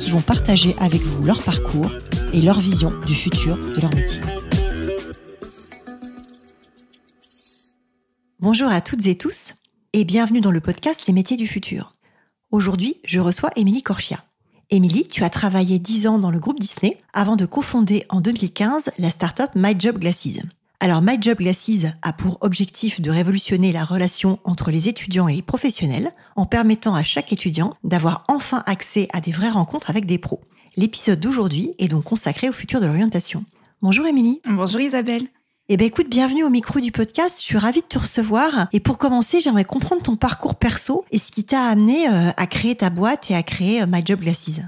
qui vont partager avec vous leur parcours et leur vision du futur de leur métier. Bonjour à toutes et tous et bienvenue dans le podcast Les métiers du futur. Aujourd'hui, je reçois Émilie Corchia. Émilie, tu as travaillé 10 ans dans le groupe Disney avant de cofonder en 2015 la start-up My Glasses. Alors My Job Glasses a pour objectif de révolutionner la relation entre les étudiants et les professionnels en permettant à chaque étudiant d'avoir enfin accès à des vraies rencontres avec des pros. L'épisode d'aujourd'hui est donc consacré au futur de l'orientation. Bonjour Émilie. Bonjour Isabelle. Eh bien écoute, bienvenue au micro du podcast, je suis ravie de te recevoir. Et pour commencer, j'aimerais comprendre ton parcours perso et ce qui t'a amené euh, à créer ta boîte et à créer euh, My Job Glasses.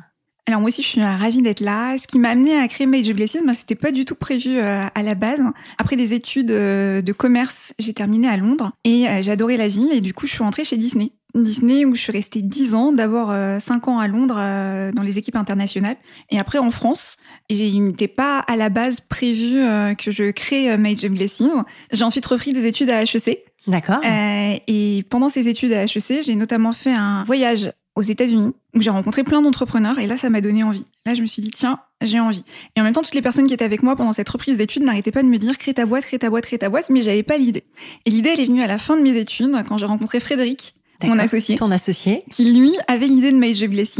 Alors moi aussi, je suis ravie d'être là. Ce qui m'a amené à créer Major Glasses, ben, c'était pas du tout prévu euh, à la base. Après des études euh, de commerce, j'ai terminé à Londres et euh, j'adorais la ville et du coup, je suis rentrée chez Disney. Disney où je suis restée 10 ans, d'abord 5 ans à Londres dans les équipes internationales et après en France. Et il n'était pas à la base prévu que je crée Major Glasses. J'ai ensuite repris des études à HEC. D'accord. et pendant ces études à HEC, j'ai notamment fait un voyage aux États-Unis où j'ai rencontré plein d'entrepreneurs et là ça m'a donné envie. Là je me suis dit tiens j'ai envie. Et en même temps toutes les personnes qui étaient avec moi pendant cette reprise d'études n'arrêtaient pas de me dire crée ta boîte, crée ta boîte, crée ta boîte, mais j'avais pas l'idée. Et l'idée elle est venue à la fin de mes études quand j'ai rencontré Frédéric. Mon associé, ton associé, qui lui avait l'idée de My Job Glasses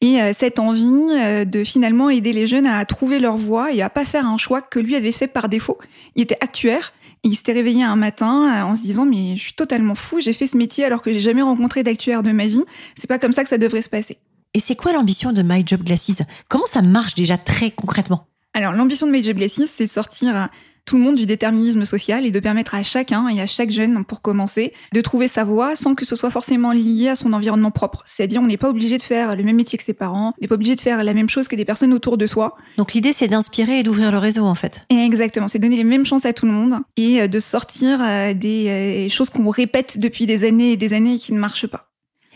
et euh, cette envie euh, de finalement aider les jeunes à trouver leur voie et à pas faire un choix que lui avait fait par défaut. Il était actuaire il s'était réveillé un matin euh, en se disant mais je suis totalement fou, j'ai fait ce métier alors que j'ai jamais rencontré d'actuaire de ma vie. C'est pas comme ça que ça devrait se passer. Et c'est quoi l'ambition de My Job Glasses? Comment ça marche déjà très concrètement? Alors l'ambition de My Job Glasses, c'est de sortir tout le monde du déterminisme social et de permettre à chacun et à chaque jeune, pour commencer, de trouver sa voie sans que ce soit forcément lié à son environnement propre. C'est-à-dire, on n'est pas obligé de faire le même métier que ses parents, on n'est pas obligé de faire la même chose que des personnes autour de soi. Donc l'idée, c'est d'inspirer et d'ouvrir le réseau, en fait. exactement, c'est donner les mêmes chances à tout le monde et euh, de sortir euh, des euh, choses qu'on répète depuis des années et des années et qui ne marchent pas.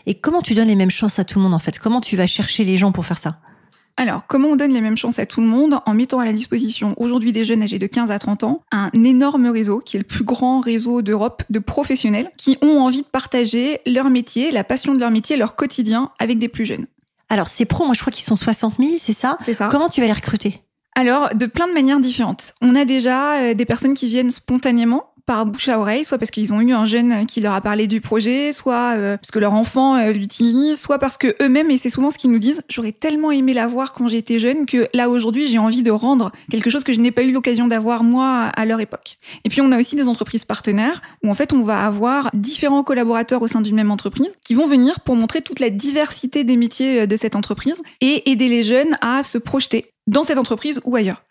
Et comment tu donnes les mêmes chances à tout le monde, en fait? Comment tu vas chercher les gens pour faire ça? Alors, comment on donne les mêmes chances à tout le monde en mettant à la disposition aujourd'hui des jeunes âgés de 15 à 30 ans un énorme réseau qui est le plus grand réseau d'Europe de professionnels qui ont envie de partager leur métier, la passion de leur métier, leur quotidien avec des plus jeunes? Alors, ces pros, moi je crois qu'ils sont 60 000, c'est ça? C'est ça. Comment tu vas les recruter? Alors, de plein de manières différentes. On a déjà euh, des personnes qui viennent spontanément par bouche à oreille, soit parce qu'ils ont eu un jeune qui leur a parlé du projet, soit euh, parce que leur enfant euh, l'utilise, soit parce que eux-mêmes, et c'est souvent ce qu'ils nous disent, j'aurais tellement aimé l'avoir quand j'étais jeune que là aujourd'hui j'ai envie de rendre quelque chose que je n'ai pas eu l'occasion d'avoir moi à leur époque. Et puis on a aussi des entreprises partenaires où en fait on va avoir différents collaborateurs au sein d'une même entreprise qui vont venir pour montrer toute la diversité des métiers euh, de cette entreprise et aider les jeunes à se projeter dans cette entreprise ou ailleurs.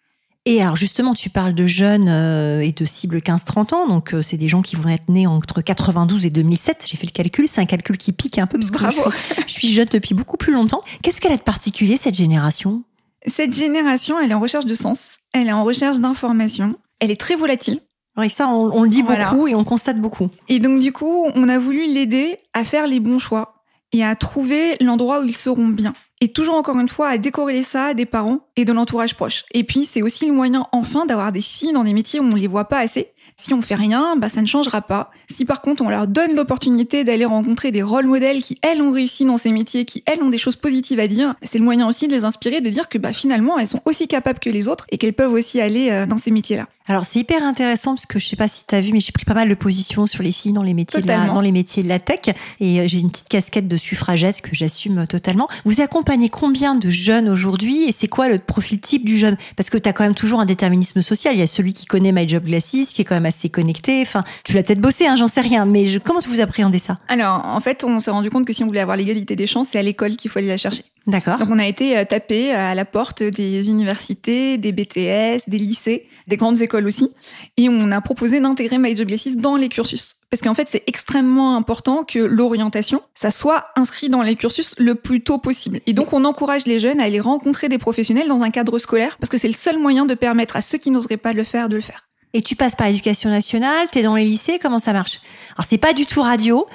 Et alors justement, tu parles de jeunes euh, et de cibles 15-30 ans, donc euh, c'est des gens qui vont être nés entre 92 et 2007. J'ai fait le calcul, c'est un calcul qui pique un peu parce Bravo. que je, suis, jeune depuis beaucoup plus longtemps. Qu'est-ce qu'elle a de particulier cette génération? Cette génération, elle est en recherche de sens, elle est en recherche d'information, elle est très volatile. Oui, ça, on, le dit beaucoup et on constate beaucoup. Et donc du coup, on a voulu l'aider à faire les bons choix et à trouver l'endroit où ils seront bien. Et toujours encore une fois, à décorréler ça des parents et de l'entourage proche. Et puis, c'est aussi le moyen, enfin, d'avoir des filles dans des métiers où on les voit pas assez. Si on fait rien, bah, ça ne changera pas. Si par contre, on leur donne l'opportunité d'aller rencontrer des rôles modèles qui, elles, ont réussi dans ces métiers, qui, elles, ont des choses positives à dire, c'est le moyen aussi de les inspirer, de dire que, bah, finalement, elles sont aussi capables que les autres et qu'elles peuvent aussi aller euh, dans ces métiers-là. Alors c'est hyper intéressant parce que je sais pas si tu as vu mais j'ai pris pas mal de positions sur les filles dans les métiers de la, dans les métiers de la tech et euh, j'ai une petite casquette de suffragette que j'assume totalement. Vous accompagnez combien de jeunes aujourd'hui et c'est quoi le profil type du jeune? Parce que tu as quand même toujours un déterminisme social, il y a celui qui connaît My Job Glasses qui est quand même assez connecté, enfin tu l'as peut-être bossé hein, j'en sais rien mais je, comment vous appréhendez ça? Alors en fait, on s'est rendu compte que si on voulait avoir l'égalité des chances, c'est à l'école qu'il faut aller la chercher. D'accord. Donc on a été euh, tapé à la porte des universités, des BTS, des lycées, des grandes écoles aussi. Et on a proposé d'intégrer My Job dans les cursus parce qu'en fait, c'est extrêmement important que l'orientation, ça soit inscrit dans les cursus le plus tôt possible. Et donc, on encourage les jeunes à aller rencontrer des professionnels dans un cadre scolaire, parce que c'est le seul moyen de permettre à ceux qui n'oseraient pas le faire de le faire. Et tu passes par l'éducation nationale, tu es dans les lycées, comment ça marche? Alors c'est pas du tout radio.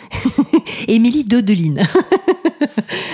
Émilie Dodeline.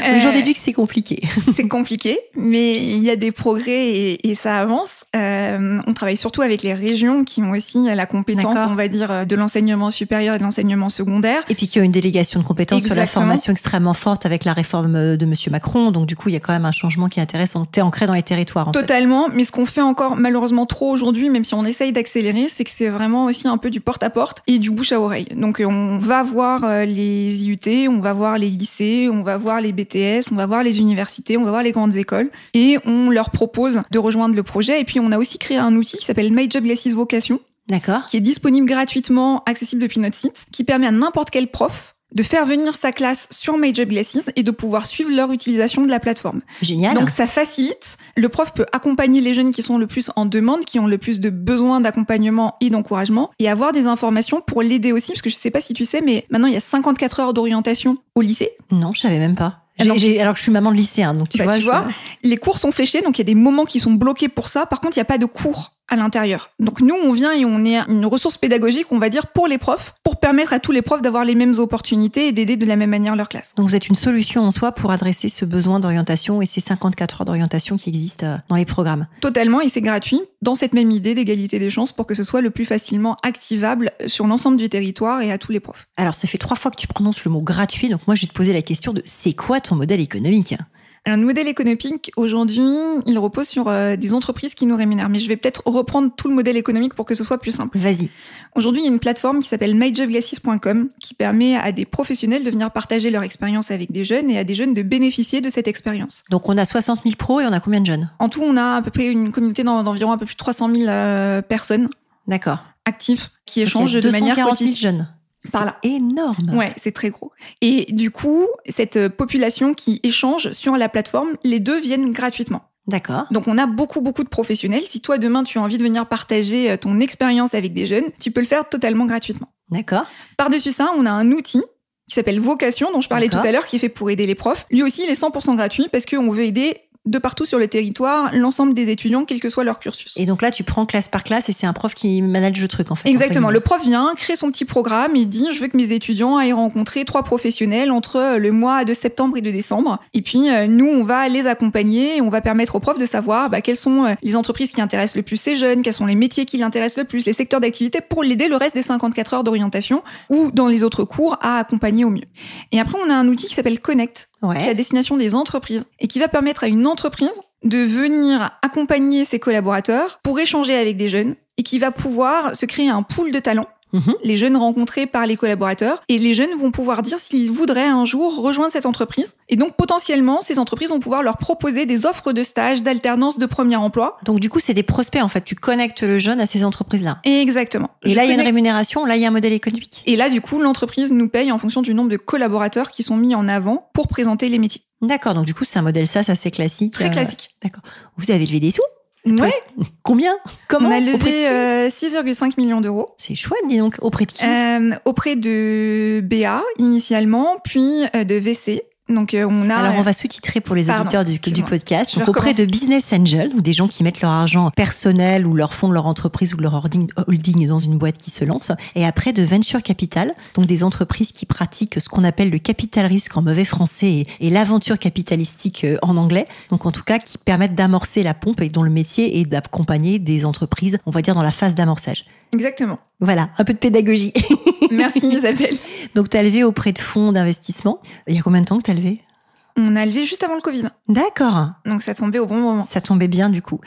Le jour d'éduc, c'est compliqué. c'est compliqué, mais il y a des progrès et, et ça avance. Euh, on travaille surtout avec les régions qui ont aussi la compétence, on va dire, de l'enseignement supérieur et de l'enseignement secondaire. Et puis qui ont une délégation de compétences sur la formation extrêmement forte avec la réforme de Monsieur Macron. Donc du coup, il y a quand même un changement qui est intéressant. Tu es ancré dans les territoires. En Totalement, mais ce qu'on fait encore malheureusement trop aujourd'hui, même si on essaye d'accélérer, c'est que c'est vraiment aussi un peu du porte-à-porte et du bouche à oreille. Donc on va voir euh, les IUT, on va voir les lycées, on va voir les BTS, on va voir les universités, on va voir les grandes écoles et on leur propose de rejoindre le projet. Et puis on a aussi créé un outil qui s'appelle My Job Vocation. D'accord. Qui est disponible gratuitement, accessible depuis notre site, qui permet à n'importe quel prof de faire venir sa classe sur Major Glasses et de pouvoir suivre leur utilisation de la plateforme. Génial. Donc ça facilite. Le prof peut accompagner les jeunes qui sont le plus en demande, qui ont le plus de besoin d'accompagnement et d'encouragement, et avoir des informations pour l'aider aussi, parce que je sais pas si tu sais, mais maintenant il y a 54 heures d'orientation au lycée. Non, je savais même pas. Alors, alors, que je suis maman de lycéen, donc tu bah, vois. Tu vois, les cours sont fléchés, donc il y a des moments qui sont bloqués pour ça. Par contre, il n'y a pas de cours à l'intérieur. Donc nous, on vient et on est une ressource pédagogique, on va dire, pour les profs, pour permettre à tous les profs d'avoir les mêmes opportunités et d'aider de la même manière leur classe. Donc vous êtes une solution en soi pour adresser ce besoin d'orientation et ces 54 heures d'orientation qui existent euh, dans les programmes. Totalement, et c'est gratuit, dans cette même idée d'égalité des chances pour que ce soit le plus facilement activable sur l'ensemble du territoire et à tous les profs. Alors ça fait trois fois que tu prononces le mot gratuit, donc moi je vais te poser la question de c'est quoi ton modèle économique? Alors, le modèle économique, aujourd'hui, il repose sur euh, des entreprises qui nous rémunèrent. Mais je vais peut-être reprendre tout le modèle économique pour que ce soit plus simple. Vas-y. Aujourd'hui, il y a une plateforme qui s'appelle myjobglasses.com qui permet à des professionnels de venir partager leur expérience avec des jeunes et à des jeunes de bénéficier de cette expérience. Donc, on a 60 000 pros et on a combien de jeunes? En tout, on a à peu près une communauté d'environ un peu plus de 300 000 euh, personnes. D'accord. Actifs qui échangent de manière quotidienne. jeunes par là. énorme. Ouais, c'est très gros. Et du coup, cette population qui échange sur la plateforme, les deux viennent gratuitement. D'accord. Donc on a beaucoup beaucoup de professionnels. Si toi demain tu as envie de venir partager euh, ton expérience avec des jeunes, tu peux le faire totalement gratuitement. D'accord. Par-dessus ça, on a un outil qui s'appelle Vocation, dont je parlais tout à l'heure, qui est fait pour aider les profs. Lui aussi, il est 100% gratuit parce qu'on veut aider de partout sur le territoire l'ensemble des étudiants, quel que soit leur cursus. Et donc là, tu prends classe par classe et c'est un prof qui manage le truc en fait. Exactement. Le prof vient, crée son petit programme et dit je veux que mes étudiants aillent rencontrer trois professionnels entre le mois de septembre et de décembre. Et puis euh, nous, on va les accompagner et on va permettre aux profs de savoir bah, quelles sont euh, les entreprises qui intéressent le plus ces jeunes, quels sont les métiers qui l'intéressent le plus, les secteurs d'activité pour l'aider le reste des 54 heures d'orientation ou dans les autres cours à accompagner au mieux. Et après, on a un outil qui s'appelle Connect, ouais. à destination des entreprises et qui va permettre à une entreprise de venir accompagner ses collaborateurs pour échanger avec des jeunes et qui va pouvoir se créer un pool de talents Mhm. les jeunes rencontrés par les collaborateurs et les jeunes vont pouvoir dire s'ils voudraient un jour rejoindre cette entreprise et donc potentiellement ces entreprises vont pouvoir leur proposer des offres de stage, d'alternance, de premier emploi. Donc du coup c'est des prospects en fait, tu connectes le jeune à ces entreprises-là. Exactement. Et Je là il y a une rémunération, là il y a un modèle économique. Et là du coup l'entreprise nous paye en fonction du nombre de collaborateurs qui sont mis en avant pour présenter les métiers. D'accord, donc du coup c'est un modèle SaaS assez classique. Très Euh, classique. D'accord. Vous avez levé des sous Ouais, Combien Comment on a levé euh, 6,5 millions d'euros. C'est chouette, dis donc. Auprès de qui Euh, auprès de BA initialement, puis euh, de VC. Donc euh, on a Alors, on va sous-titrer pour les Pardon, auditeurs du, podcast. Donc, auprès de business angels, donc des gens qui mettent leur argent personnel ou leur fonds de leur entreprise ou leur holding, holding dans une boîte qui se lance. Et après, de venture capital, donc des entreprises qui pratiquent ce qu'on appelle le capital risque en mauvais français et, et l'aventure capitalistique euh, en anglais. Donc, en tout cas, qui permettent d'amorcer la pompe et dont le métier est d'accompagner des entreprises, on va dire, dans la phase d'amorçage. Exactement. Voilà, un peu de pédagogie. Merci Isabelle. donc, tu as levé auprès de fonds d'investissement. Il y a combien de temps que tu as levé? On a levé juste avant le Covid, D'accord. donc ça tombait au bon moment. Ça tombait bien du coup.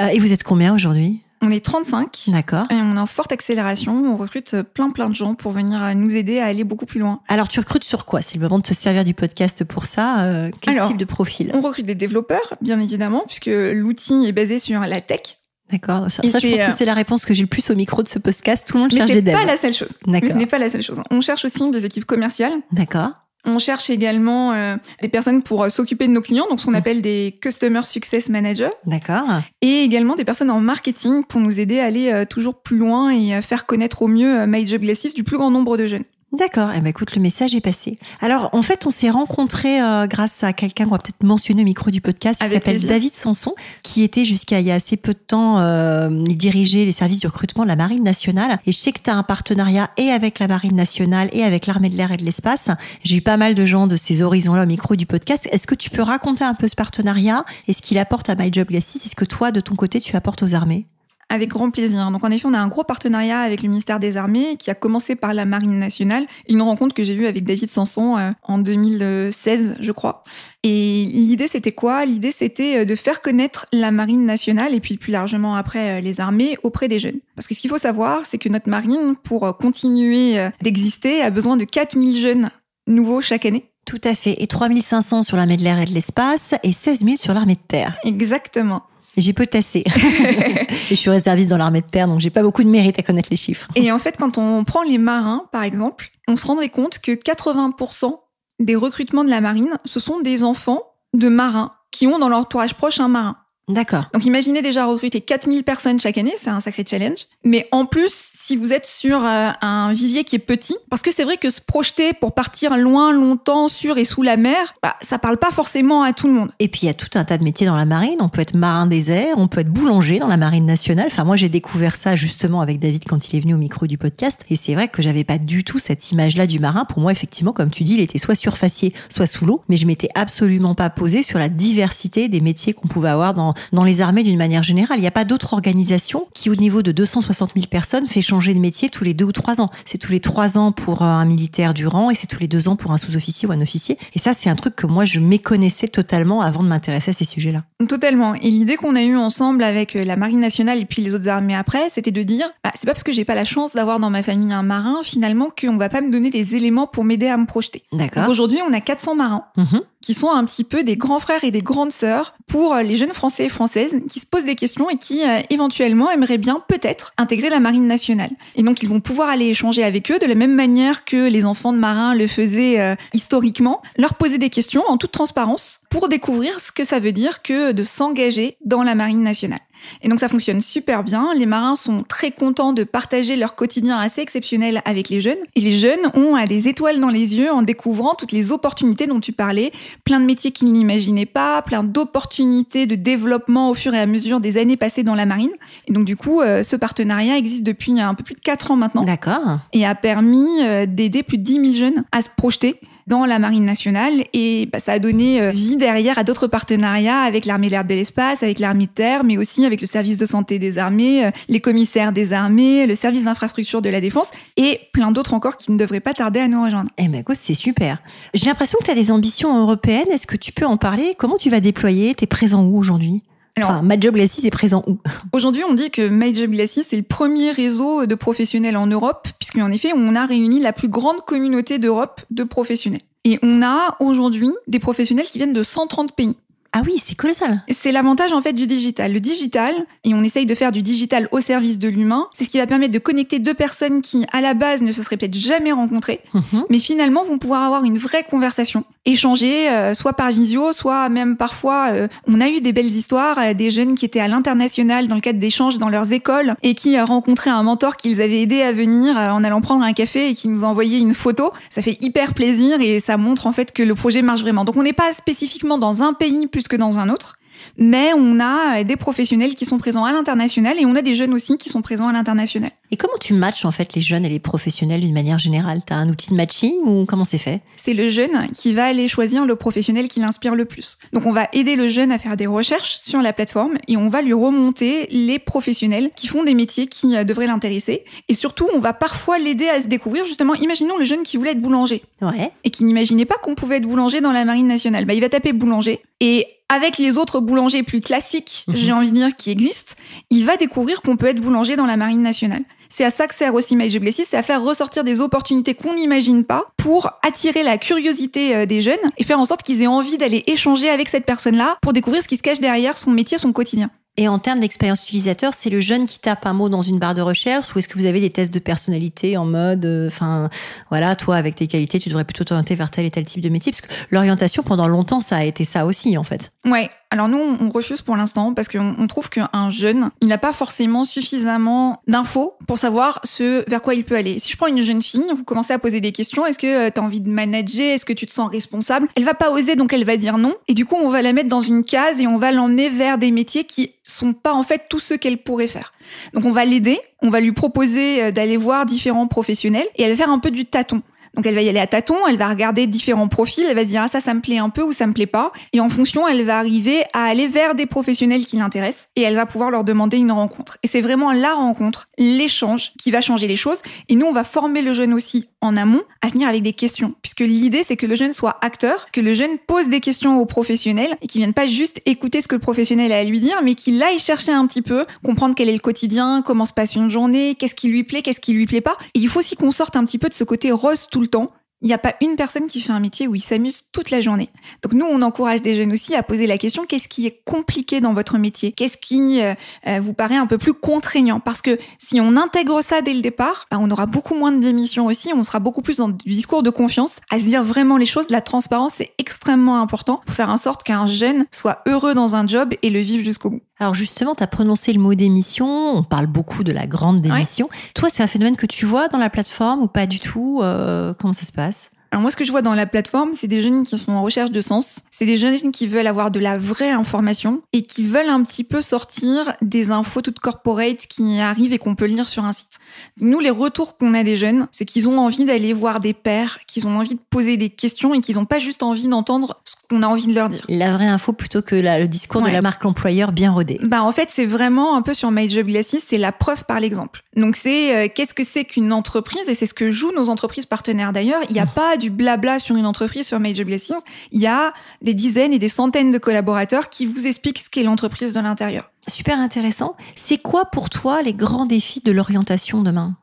Euh, et vous êtes combien aujourd'hui? On est 35 D'accord. et on est en forte accélération. On recrute euh, plein plein de gens pour venir euh, nous aider à aller beaucoup plus loin. Alors tu recrutes sur quoi? C'est le moment de te servir du podcast pour ça. Euh, quel Alors, type de profil? On recrute des développeurs, bien évidemment, puisque l'outil est basé sur la tech. D'accord. Ça, ça, je pense euh, que c'est la réponse que j'ai le plus au micro de ce podcast. Tout le monde Mais cherche des devs. pas la seule chose. Mais ce n'est pas la seule chose. On cherche aussi des équipes commerciales D'accord. On cherche également euh, des personnes pour euh, s'occuper de nos clients, donc ce qu'on appelle des Customer Success Managers. D'accord. Et également des personnes en marketing pour nous aider à aller euh, toujours plus loin et faire connaître au mieux My Job Glasses du plus grand nombre de jeunes. D'accord. Eh ben, écoute, le message est passé. Alors, en fait, on s'est rencontrés euh, grâce à quelqu'un qu'on va peut-être mentionner au micro du podcast, qui s'appelle David Sanson, qui était jusqu'à il y a assez peu de temps, euh, il dirigeait les services de recrutement de la Marine nationale. Et je sais que tu as un partenariat et avec la Marine nationale et avec l'armée de l'air et de l'espace. J'ai eu pas mal de gens de ces horizons-là au micro du podcast. Est-ce que tu peux raconter un peu ce partenariat et ce qu'il apporte à My Job Est-ce que toi, de ton côté, tu apportes aux armées? Avec grand plaisir. Donc en effet, on a un gros partenariat avec le ministère des Armées qui a commencé par la Marine nationale. Une rencontre que j'ai eue avec David Sanson euh, en 2016, je crois. Et l'idée, c'était quoi? L'idée, c'était euh, de faire connaître la Marine nationale et puis plus largement après euh, les armées auprès des jeunes. Parce que ce qu'il faut savoir, c'est que notre Marine, pour continuer d'exister, a besoin de 4000 jeunes nouveaux chaque année. Tout à fait. Et 3500 sur l'armée de l'air et de l'espace et 16 000 sur l'armée de terre. Exactement. J'ai potassé. et je suis réserviste dans l'armée de terre, donc j'ai pas beaucoup de mérite à connaître les chiffres. Et en fait, quand on prend les marins, par exemple, on se rendrait compte que 80% des recrutements de la marine, ce sont des enfants de marins qui ont dans leur entourage proche un marin. D'accord. Donc imaginez déjà recruter 4000 personnes chaque année, c'est un sacré challenge. Mais en plus, si vous êtes sur euh, un vivier qui est petit, parce que c'est vrai que se projeter pour partir loin, longtemps, sur et sous la mer, bah, ça parle pas forcément à tout le monde. Et puis il y a tout un tas de métiers dans la marine. On peut être marin des airs, on peut être boulanger dans la marine nationale. Enfin moi j'ai découvert ça justement avec David quand il est venu au micro du podcast. Et c'est vrai que j'avais pas du tout cette image-là du marin. Pour moi effectivement, comme tu dis, il était soit surfacier, soit sous l'eau. Mais je m'étais absolument pas posé sur la diversité des métiers qu'on pouvait avoir dans dans les armées d'une manière générale. Il n'y a pas d'autre organisation qui, au niveau de 260 000 personnes, fait changer de métier tous les deux ou trois ans. C'est tous les trois ans pour un militaire du rang et c'est tous les deux ans pour un sous-officier ou un officier. Et ça, c'est un truc que moi, je méconnaissais totalement avant de m'intéresser à ces sujets-là. Totalement. Et l'idée qu'on a eue ensemble avec euh, la Marine nationale et puis les autres armées après, c'était de dire, bah, c'est pas parce que j'ai pas la chance d'avoir dans ma famille un marin, finalement, qu'on va pas me donner des éléments pour m'aider à me projeter. D'accord. Aujourd'hui, on a 400 marins. Mhm qui sont un petit peu des grands frères et des grandes sœurs pour euh, les jeunes Français et Françaises qui se posent des questions et qui euh, éventuellement aimeraient bien peut-être intégrer la marine nationale. Et donc ils vont pouvoir aller échanger avec eux de la même manière que les enfants de marins le faisaient euh, historiquement, leur poser des questions en toute transparence pour découvrir ce que ça veut dire que de s'engager dans la marine nationale. Et donc ça fonctionne super bien. Les marins sont très contents de partager leur quotidien assez exceptionnel avec les jeunes. Et les jeunes ont des étoiles dans les yeux en découvrant toutes les opportunités dont tu parlais, plein de métiers qu'ils n'imaginaient pas, plein d'opportunités de développement au fur et à mesure des années passées dans la marine. Et donc du coup, euh, ce partenariat existe depuis un peu plus de 4 ans maintenant. D'accord. Et a permis euh, d'aider plus de 10 000 jeunes à se projeter dans la marine nationale et bah, ça a donné euh, vie derrière à d'autres partenariats avec l'armée de l'air de l'espace, avec l'armée de terre, mais aussi avec le service de santé des armées, euh, les commissaires des armées, le service d'infrastructure de la défense et plein d'autres encore qui ne devraient pas tarder à nous rejoindre. Eh ben écoute, c'est super. J'ai l'impression que tu as des ambitions européennes. Est-ce que tu peux en parler? Comment tu vas déployer? T'es présent où aujourd'hui? Alors, enfin, My Job Glasses est présent où? Aujourd'hui, on dit que My Job Glasses est le premier réseau de professionnels en Europe, puisqu'en effet, on a réuni la plus grande communauté d'Europe de professionnels. Et on a aujourd'hui des professionnels qui viennent de 130 pays. Ah oui, c'est colossal. C'est l'avantage en fait du digital. Le digital, et on essaye de faire du digital au service de l'humain, c'est ce qui va permettre de connecter deux personnes qui, à la base, ne se seraient peut-être jamais rencontrées, mhm. mais finalement vont pouvoir avoir une vraie conversation, échanger, euh, soit par visio, soit même parfois. Euh, on a eu des belles histoires, euh, des jeunes qui étaient à l'international dans le cadre d'échanges dans leurs écoles et qui rencontraient un mentor qu'ils avaient aidé à venir en allant prendre un café et qui nous envoyait une photo. Ça fait hyper plaisir et ça montre en fait que le projet marche vraiment. Donc on n'est pas spécifiquement dans un pays plus que dans un autre mais on a des professionnels qui sont présents à l'international et on a des jeunes aussi qui sont présents à l'international. Et comment tu matches en fait les jeunes et les professionnels d'une manière générale? Tu as un outil de matching ou comment c'est fait? C'est le jeune qui va aller choisir le professionnel qui l'inspire le plus. Donc on va aider le jeune à faire des recherches sur la plateforme et on va lui remonter les professionnels qui font des métiers qui euh, devraient l'intéresser. Et surtout, on va parfois l'aider à se découvrir justement. Imaginons le jeune qui voulait être boulanger ouais. et qui n'imaginait pas qu'on pouvait être boulanger dans la marine nationale. Bah, il va taper boulanger et avec les autres boulangers plus classiques, Mhm. j'ai envie de dire, qui existent, il va découvrir qu'on peut être boulanger dans la marine nationale. C'est à ça que sert aussi Glasses, c'est à faire ressortir des opportunités qu'on n'imagine pas pour attirer la curiosité euh, des jeunes et faire en sorte qu'ils aient envie d'aller échanger avec cette personne-là pour découvrir ce qui se cache derrière son métier, son quotidien. Et en termes d'expérience utilisateur, c'est le jeune qui tape un mot dans une barre de recherche ou est-ce que vous avez des tests de personnalité en mode, euh, enfin, voilà, toi avec tes qualités, tu devrais plutôt t'orienter vers tel et tel type de métier? Parce que l'orientation, pendant longtemps, ça a été ça aussi, en fait. Ouais. Alors nous, on refuse pour l'instant parce qu'on trouve qu'un jeune, il n'a pas forcément suffisamment d'infos pour savoir ce vers quoi il peut aller. Si je prends une jeune fille, vous commencez à poser des questions. Est-ce que euh, tu as envie de manager? Est-ce que tu te sens responsable? Elle va pas oser, donc elle va dire non. Et du coup, on va la mettre dans une case et on va l'emmener vers des métiers qui sont pas en fait tous ceux qu'elle pourrait faire. Donc on va l'aider, on va lui proposer euh, d'aller voir différents professionnels et elle va faire un peu du tâton. Donc elle va y aller à tâtons, elle va regarder différents profils, elle va se dire ah ça ça me plaît un peu ou ça me plaît pas et en fonction elle va arriver à aller vers des professionnels qui l'intéressent et elle va pouvoir leur demander une rencontre. Et c'est vraiment la rencontre, l'échange qui va changer les choses et nous on va former le jeune aussi en amont à venir avec des questions puisque l'idée c'est que le jeune soit acteur, que le jeune pose des questions aux professionnels et qu'il vienne pas juste écouter ce que le professionnel a à lui dire mais qu'il aille chercher un petit peu, comprendre quel est le quotidien, comment se passe une journée, qu'est-ce qui lui plaît, qu'est-ce qui lui plaît pas. Et il faut aussi qu'on sorte un petit peu de ce côté rose tout le temps il n'y a pas une personne qui fait un métier où il s'amuse toute la journée. Donc nous, on encourage des jeunes aussi à poser la question qu'est-ce qui est compliqué dans votre métier? Qu'est-ce qui euh, euh, vous paraît un peu plus contraignant? Parce que si on intègre ça dès le départ, bah, on aura beaucoup moins de démissions aussi, on sera beaucoup plus dans du discours de confiance, à se dire vraiment les choses. La transparence est extrêmement important pour faire en sorte qu'un jeune soit heureux dans un job et le vive jusqu'au bout. Alors justement, tu as prononcé le mot démission, on parle beaucoup de la grande démission. Toi, c'est un phénomène que tu vois dans la plateforme ou pas du tout euh, Comment ça se passe? Alors moi, ce que je vois dans la plateforme, c'est des jeunes qui sont en recherche de sens. C'est des jeunes qui veulent avoir de la vraie information et qui veulent un petit peu sortir des infos toutes corporate qui arrivent et qu'on peut lire sur un site. Nous, les retours qu'on a des jeunes, c'est qu'ils ont envie d'aller voir des pairs, qu'ils ont envie de poser des questions et qu'ils n'ont pas juste envie d'entendre ce qu'on a envie de leur dire. La vraie info plutôt que le discours de la marque employeur bien rodé. Bah en fait, c'est vraiment un peu sur My Job Glasses, c'est la preuve par l'exemple. Donc c'est euh, qu'est-ce que c'est qu'une entreprise et c'est ce que jouent nos entreprises partenaires d'ailleurs. Il n'y a mmh. pas du blabla sur une entreprise sur My Job Glasses. Il y a des dizaines et des centaines de collaborateurs qui vous expliquent ce qu'est l'entreprise de l'intérieur. Super intéressant. C'est quoi pour toi les grands défis de l'orientation demain?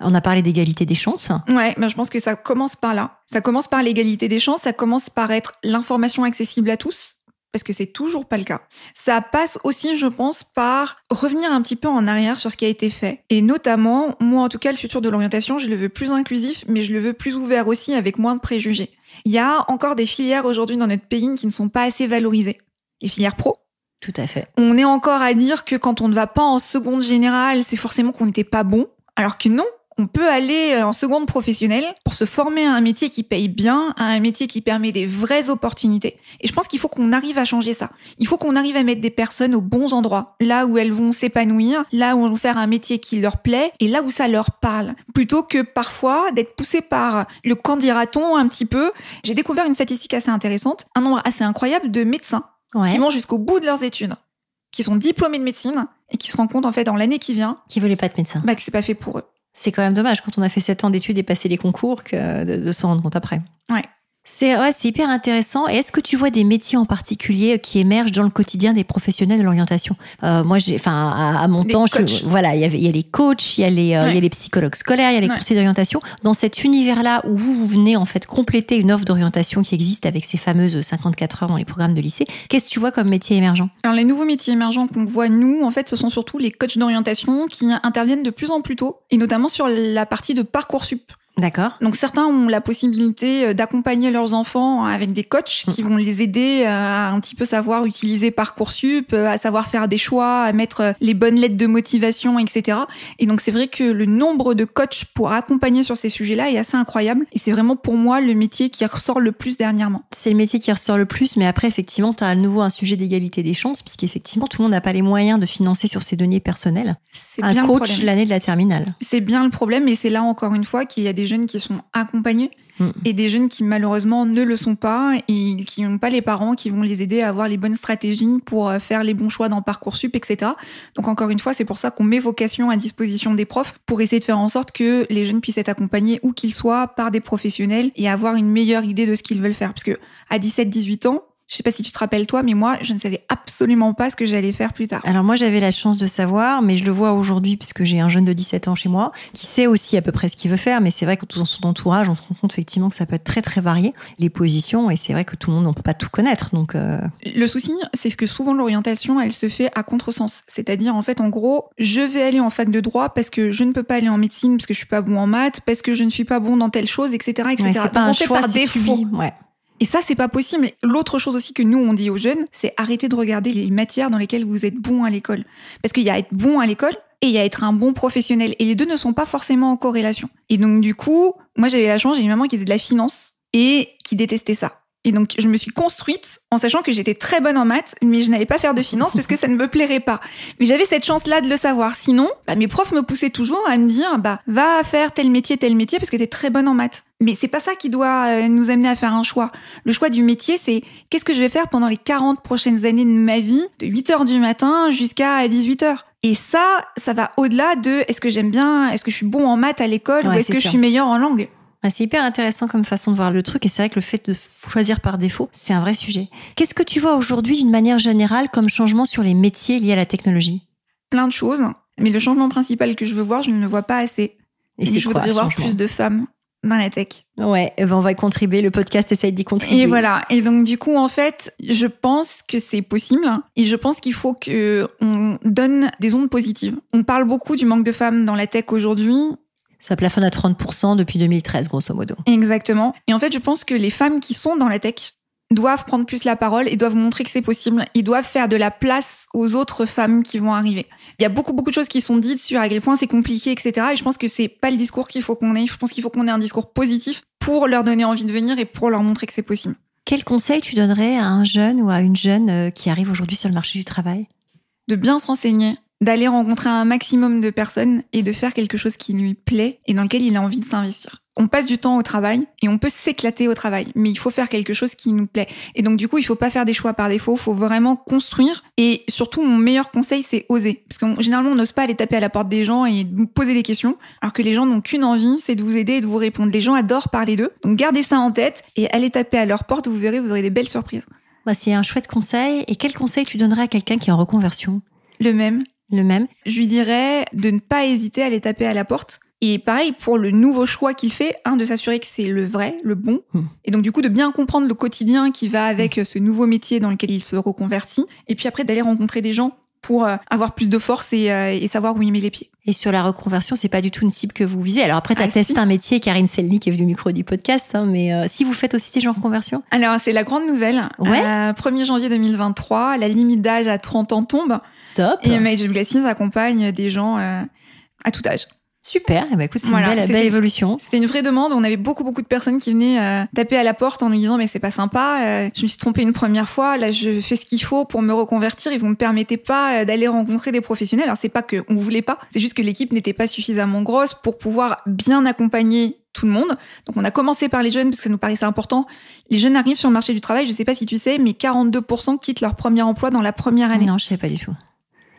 On a parlé d'égalité des chances. Ouais, ben je pense que ça commence par là. Ça commence par l'égalité des chances, ça commence par être l'information accessible à tous, parce que c'est toujours pas le cas. Ça passe aussi, je pense, par revenir un petit peu en arrière sur ce qui a été fait. Et notamment, moi en tout cas, le futur de l'orientation, je le veux plus inclusif, mais je le veux plus ouvert aussi, avec moins de préjugés. Il y a encore des filières aujourd'hui dans notre pays qui ne sont pas assez valorisées. Les filières pro, tout à fait. On est encore à dire que quand on ne va pas en seconde générale, c'est forcément qu'on n'était pas bon. Alors que non, on peut aller euh, en seconde professionnelle pour se former à un métier qui paye bien, à un métier qui permet des vraies opportunités. Et je pense qu'il faut qu'on arrive à changer ça. Il faut qu'on arrive à mettre des personnes aux bons endroits, là où elles vont s'épanouir, là où elles vont faire un métier qui leur plaît et là où ça leur parle. Plutôt que parfois d'être poussé par le candidaton un petit peu. J'ai découvert une statistique assez intéressante, un nombre assez incroyable de médecins qui vont jusqu'au bout de leurs études, qui sont diplômés de médecine et qui se rendent compte en fait dans l'année qui vient, qui voulaient pas de médecin, bah, que c'est pas fait pour eux. C'est quand même dommage quand on a fait 7 ans d'études et passé les concours que de, s'en rendre compte après. Ouais. C'est ouais, hyper intéressant. Et est-ce que tu vois des métiers en particulier qui émergent dans le quotidien des professionnels de l'orientation? Euh, Moi, j'ai, enfin, à, mon temps, je, voilà, il y a les coachs, il y a les, euh, il y a les psychologues scolaires, il y a les conseillers d'orientation. Dans cet univers-là où vous, vous venez en fait compléter une offre d'orientation qui existe avec ces fameuses 54 heures dans les programmes de lycée, qu'est-ce que tu vois comme métier émergent Alors les nouveaux métiers émergents qu'on voit nous, en fait, ce sont surtout les coachs d'orientation qui interviennent de plus en plus tôt, et notamment sur la partie de parcours sup. D'accord. Donc certains ont la possibilité euh, d'accompagner leurs enfants avec des coachs qui vont les aider à un petit peu savoir utiliser Parcoursup, euh, à savoir faire des choix, à mettre les bonnes lettres de motivation, etc. Et donc c'est vrai que le nombre de coachs pour accompagner sur ces sujets-là est assez incroyable. Et c'est vraiment pour moi le métier qui ressort le plus dernièrement. C'est le métier qui ressort le plus, mais après effectivement, tu as à nouveau un sujet d'égalité des chances, puisqu'effectivement tout le monde n'a pas les moyens de financer sur ses deniers personnels un bien coach l'année de la terminale. C'est bien le problème, et c'est là encore une fois qu'il y a des jeunes qui sont accompagnés mm. et des jeunes qui malheureusement ne le sont pas et qui n'ont pas les parents qui vont les aider à avoir les bonnes stratégies pour euh, faire les bons choix dans Parcoursup, etc. Donc encore une fois, c'est pour ça qu'on met vocation à disposition des profs pour essayer de faire en sorte que les jeunes puissent être accompagnés où qu'ils soient par des professionnels et avoir une meilleure idée de ce qu'ils veulent faire. Parce que à 17-18 ans, Je sais pas si tu te rappelles toi, mais moi, je ne savais absolument pas ce que j'allais faire plus tard. Alors moi, j'avais la chance de savoir, mais je le vois aujourd'hui puisque j'ai un jeune de 17 ans chez moi qui sait aussi à peu près ce qu'il veut faire. Mais c'est vrai que dans son entourage, on se rend compte effectivement que ça peut être très très varié les positions et c'est vrai que tout le monde ne peut pas tout connaître. Donc euh... le souci, c'est que souvent l'orientation, elle se fait à contresens. C'est-à-dire en fait, en gros, je vais aller en fac de droit parce que je ne peux pas aller en médecine parce que je suis pas bon en maths, parce que je ne suis pas bon dans telle chose, etc., etc. Ouais, c'est pas un choix par défaut. Subi. Ouais. Et ça, c'est pas possible. L'autre chose aussi que nous, on dit aux jeunes, c'est arrêter de regarder les matières dans lesquelles vous êtes bon à l'école. Parce qu'il y a être bon à l'école et il y a être un bon professionnel. Et les deux ne sont pas forcément en corrélation. Et donc, du coup, moi, j'avais la chance, j'ai une maman qui faisait de la finance et qui détestait ça. Et donc, je me suis construite en sachant que j'étais très bonne en maths, mais je n'allais pas faire de finance parce que ça ne me plairait pas. Mais j'avais cette chance-là de le savoir. Sinon, bah, mes profs me poussaient toujours à me dire, bah, va faire tel métier, tel métier parce que t'es très bonne en maths. Mais c'est pas ça qui doit euh, nous amener à faire un choix. Le choix du métier, c'est qu'est-ce que je vais faire pendant les 40 prochaines années de ma vie, de 8 heures du matin jusqu'à 18 heures. Et ça, ça va au-delà de est-ce que j'aime bien, est-ce que je suis bon en maths à l'école Ouais, ou est-ce que sûr. je suis meilleure en langue. C'est hyper intéressant comme façon de voir le truc et c'est vrai que le fait de choisir par défaut, c'est un vrai sujet. Qu'est-ce que tu vois aujourd'hui d'une manière générale comme changement sur les métiers liés à la technologie? Plein de choses. Mais le changement principal que je veux voir, je ne le vois pas assez. Et je voudrais voir plus de femmes dans la tech. Ouais, eh ben on va y contribuer. Le podcast essaye d'y contribuer. Et voilà. Et donc du coup, en fait, je pense que c'est possible. Et je pense qu'il faut que on donne des ondes positives. On parle beaucoup du manque de femmes dans la tech aujourd'hui. Ça plafonne à 30% depuis 2013, grosso modo. Exactement. Et en fait, je pense que les femmes qui sont dans la tech doivent prendre plus la parole et doivent montrer que c'est possible. Ils doivent faire de la place aux autres femmes qui vont arriver. Il y a beaucoup, beaucoup de choses qui sont dites sur à quel point c'est compliqué, etc. Et je pense que c'est pas le discours qu'il faut qu'on ait. Je pense qu'il faut qu'on ait un discours positif pour leur donner envie de venir et pour leur montrer que c'est possible. Quel conseil tu donnerais à un jeune ou à une jeune euh, qui arrive aujourd'hui sur le marché du travail? De bien se renseigner, d'aller rencontrer un maximum de personnes et de faire quelque chose qui lui plaît et dans lequel il a envie de s'investir. On passe du temps au travail et on peut s'éclater au travail, mais il faut faire quelque chose qui nous plaît. Et donc du coup, il faut pas faire des choix par défaut, il faut vraiment construire. Et surtout, mon meilleur conseil, c'est oser, parce que généralement, on n'ose pas aller taper à la porte des gens et poser des questions, alors que les gens n'ont qu'une envie, c'est de vous aider et de vous répondre. Les gens adorent parler d'eux, donc gardez ça en tête et allez taper à leur porte, vous verrez, vous aurez des belles surprises. bah, C'est un chouette conseil. Et quel conseil tu donnerais à quelqu'un qui est en reconversion? Le même, Le même je lui dirais de ne pas hésiter à aller taper à la porte. Et pareil pour le nouveau choix qu'il fait, un de s'assurer que c'est le vrai, le bon, Hmm. et donc du coup de bien comprendre le quotidien qui va avec euh, ce nouveau métier dans lequel il se reconvertit, et puis après d'aller rencontrer des gens pour euh, avoir plus de force et, euh, et savoir où il met les pieds. Et sur la reconversion, c'est pas du tout une cible que vous visez. Alors après, tu as Ah, testé si. un métier, Karine Selny, qui est venue au micro du podcast, hein, mais euh, si vous faites aussi des gens en reconversion Alors c'est la grande nouvelle. Ouais. Euh, 1er janvier 2023, la limite d'âge à 30 ans tombe, Top et Major Blessings accompagne des gens à tout âge. Super, eh ben, écoute, c'est Voilà, une belle, évolution. C'était une vraie demande. On avait beaucoup, beaucoup de personnes qui venaient euh, taper à la porte en nous disant mais c'est pas sympa. euh, je me suis trompée une première fois. Là, je fais ce qu'il faut pour me reconvertir. Ils vous me permettez pas euh, d'aller rencontrer des professionnels. Alors c'est pas que on voulait pas. C'est juste que l'équipe n'était pas suffisamment grosse pour pouvoir bien accompagner tout le monde. Donc on a commencé par les jeunes parce que ça nous paraissait important. Les jeunes arrivent sur le marché du travail. Je sais pas si tu sais, mais 42% quittent leur premier emploi dans la première année. Non, je sais pas du tout.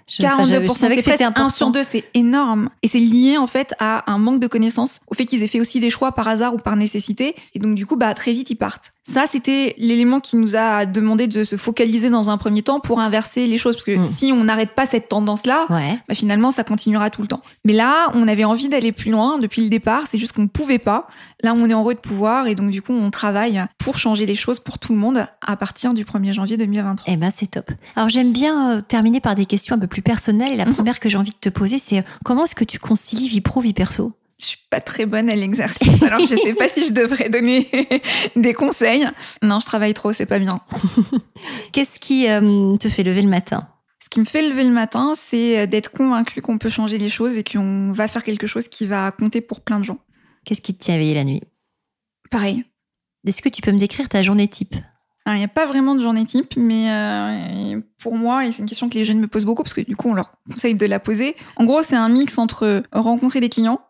Je, enfin, je- 42%, je savais que c'est presque un sur important. deux, c'est énorme. Et c'est lié en fait à un manque de connaissances, au fait qu'ils aient fait aussi des choix par hasard ou par nécessité. Et donc du coup, bah très vite ils partent. Ça, c'était l'élément qui nous a demandé de se focaliser dans un premier temps pour inverser les choses, parce que Mm. si on n'arrête pas cette tendance-là, Ouais. bah, finalement ça continuera tout le temps. Mais là, on avait envie d'aller plus loin depuis le départ. C'est juste qu'on ne pouvait pas. Là, on est heureux de pouvoir et donc du coup, on travaille pour changer les choses pour tout le monde à partir du 1er janvier 2023. Eh ben, c'est top. Alors, j'aime bien euh, terminer par des questions un peu plus personnelles. Et la Mhm. première que j'ai envie de te poser, c'est euh, comment est-ce que tu concilies vie pro, vie perso? Je suis pas très bonne à l'exercice, alors je sais pas si je devrais donner des conseils. Non, je travaille trop, c'est pas bien. Qu'est-ce qui euh, te fait lever le matin? Ce qui me fait lever le matin, c'est d'être convaincu qu'on peut changer les choses et qu'on va faire quelque chose qui va compter pour plein de gens. Qu'est-ce qui te tient éveillé la nuit? Pareil. Est-ce que tu peux me décrire ta journée type? Il n'y a pas vraiment de journée type, mais euh, pour moi, et c'est une question que les jeunes me posent beaucoup parce que du coup, on leur conseille de la poser. En gros, c'est un mix entre rencontrer des clients,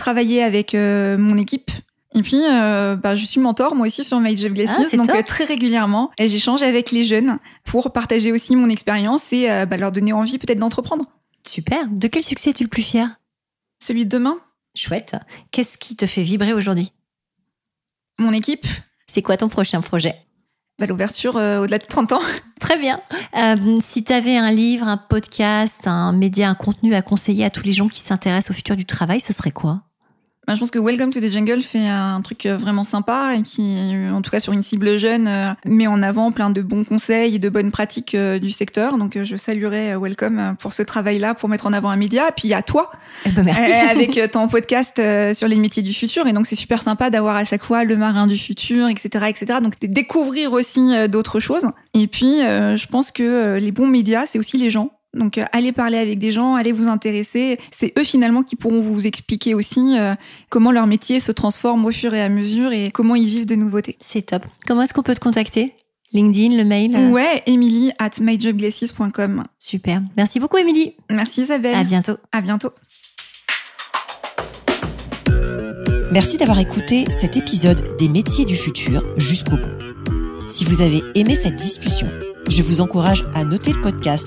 travailler avec euh, mon équipe. Et puis, euh, bah, je suis mentor moi aussi sur My Job Glasses, Ah, donc euh, très régulièrement, et j'échange avec les jeunes pour partager aussi mon expérience et euh, bah, leur donner envie peut-être d'entreprendre. Super. De quel succès es-tu le plus fier? Celui de demain, Chouette. Qu'est-ce qui te fait vibrer aujourd'hui? Mon équipe, C'est quoi ton prochain projet? Bah, l'ouverture au-delà de 30 ans. Très bien. si tu avais un livre, un podcast, un média, un contenu à conseiller à tous les gens qui s'intéressent au futur du travail, ce serait quoi? Bah, je pense que Welcome to the Jungle fait un truc euh, vraiment sympa et qui, en tout cas sur une cible jeune, euh, met en avant plein de bons conseils et de bonnes pratiques euh, du secteur. Donc je saluerai Welcome pour ce travail-là, pour mettre en avant un média. Et puis il y a toi, eh ben, merci. avec ton podcast sur les métiers du futur. Et donc c'est super sympa d'avoir à chaque fois le marin du futur, etc., etc. Donc découvrir aussi d'autres choses. Et puis je pense que les bons médias, c'est aussi les gens. Donc euh, allez parler avec des gens, allez vous intéresser. C'est eux finalement qui pourront vous expliquer aussi euh, comment leur métier se transforme au fur et à mesure et comment ils vivent de nouveautés. C'est top. Comment est-ce qu'on peut te contacter? LinkedIn, le mail euh? Ouais, Emily at myjobglasses.com. Super. Merci beaucoup, Emily. Merci, Isabelle. À bientôt. À bientôt. Merci d'avoir écouté cet épisode des métiers du futur jusqu'au bout. Si vous avez aimé cette discussion, je vous encourage à noter le podcast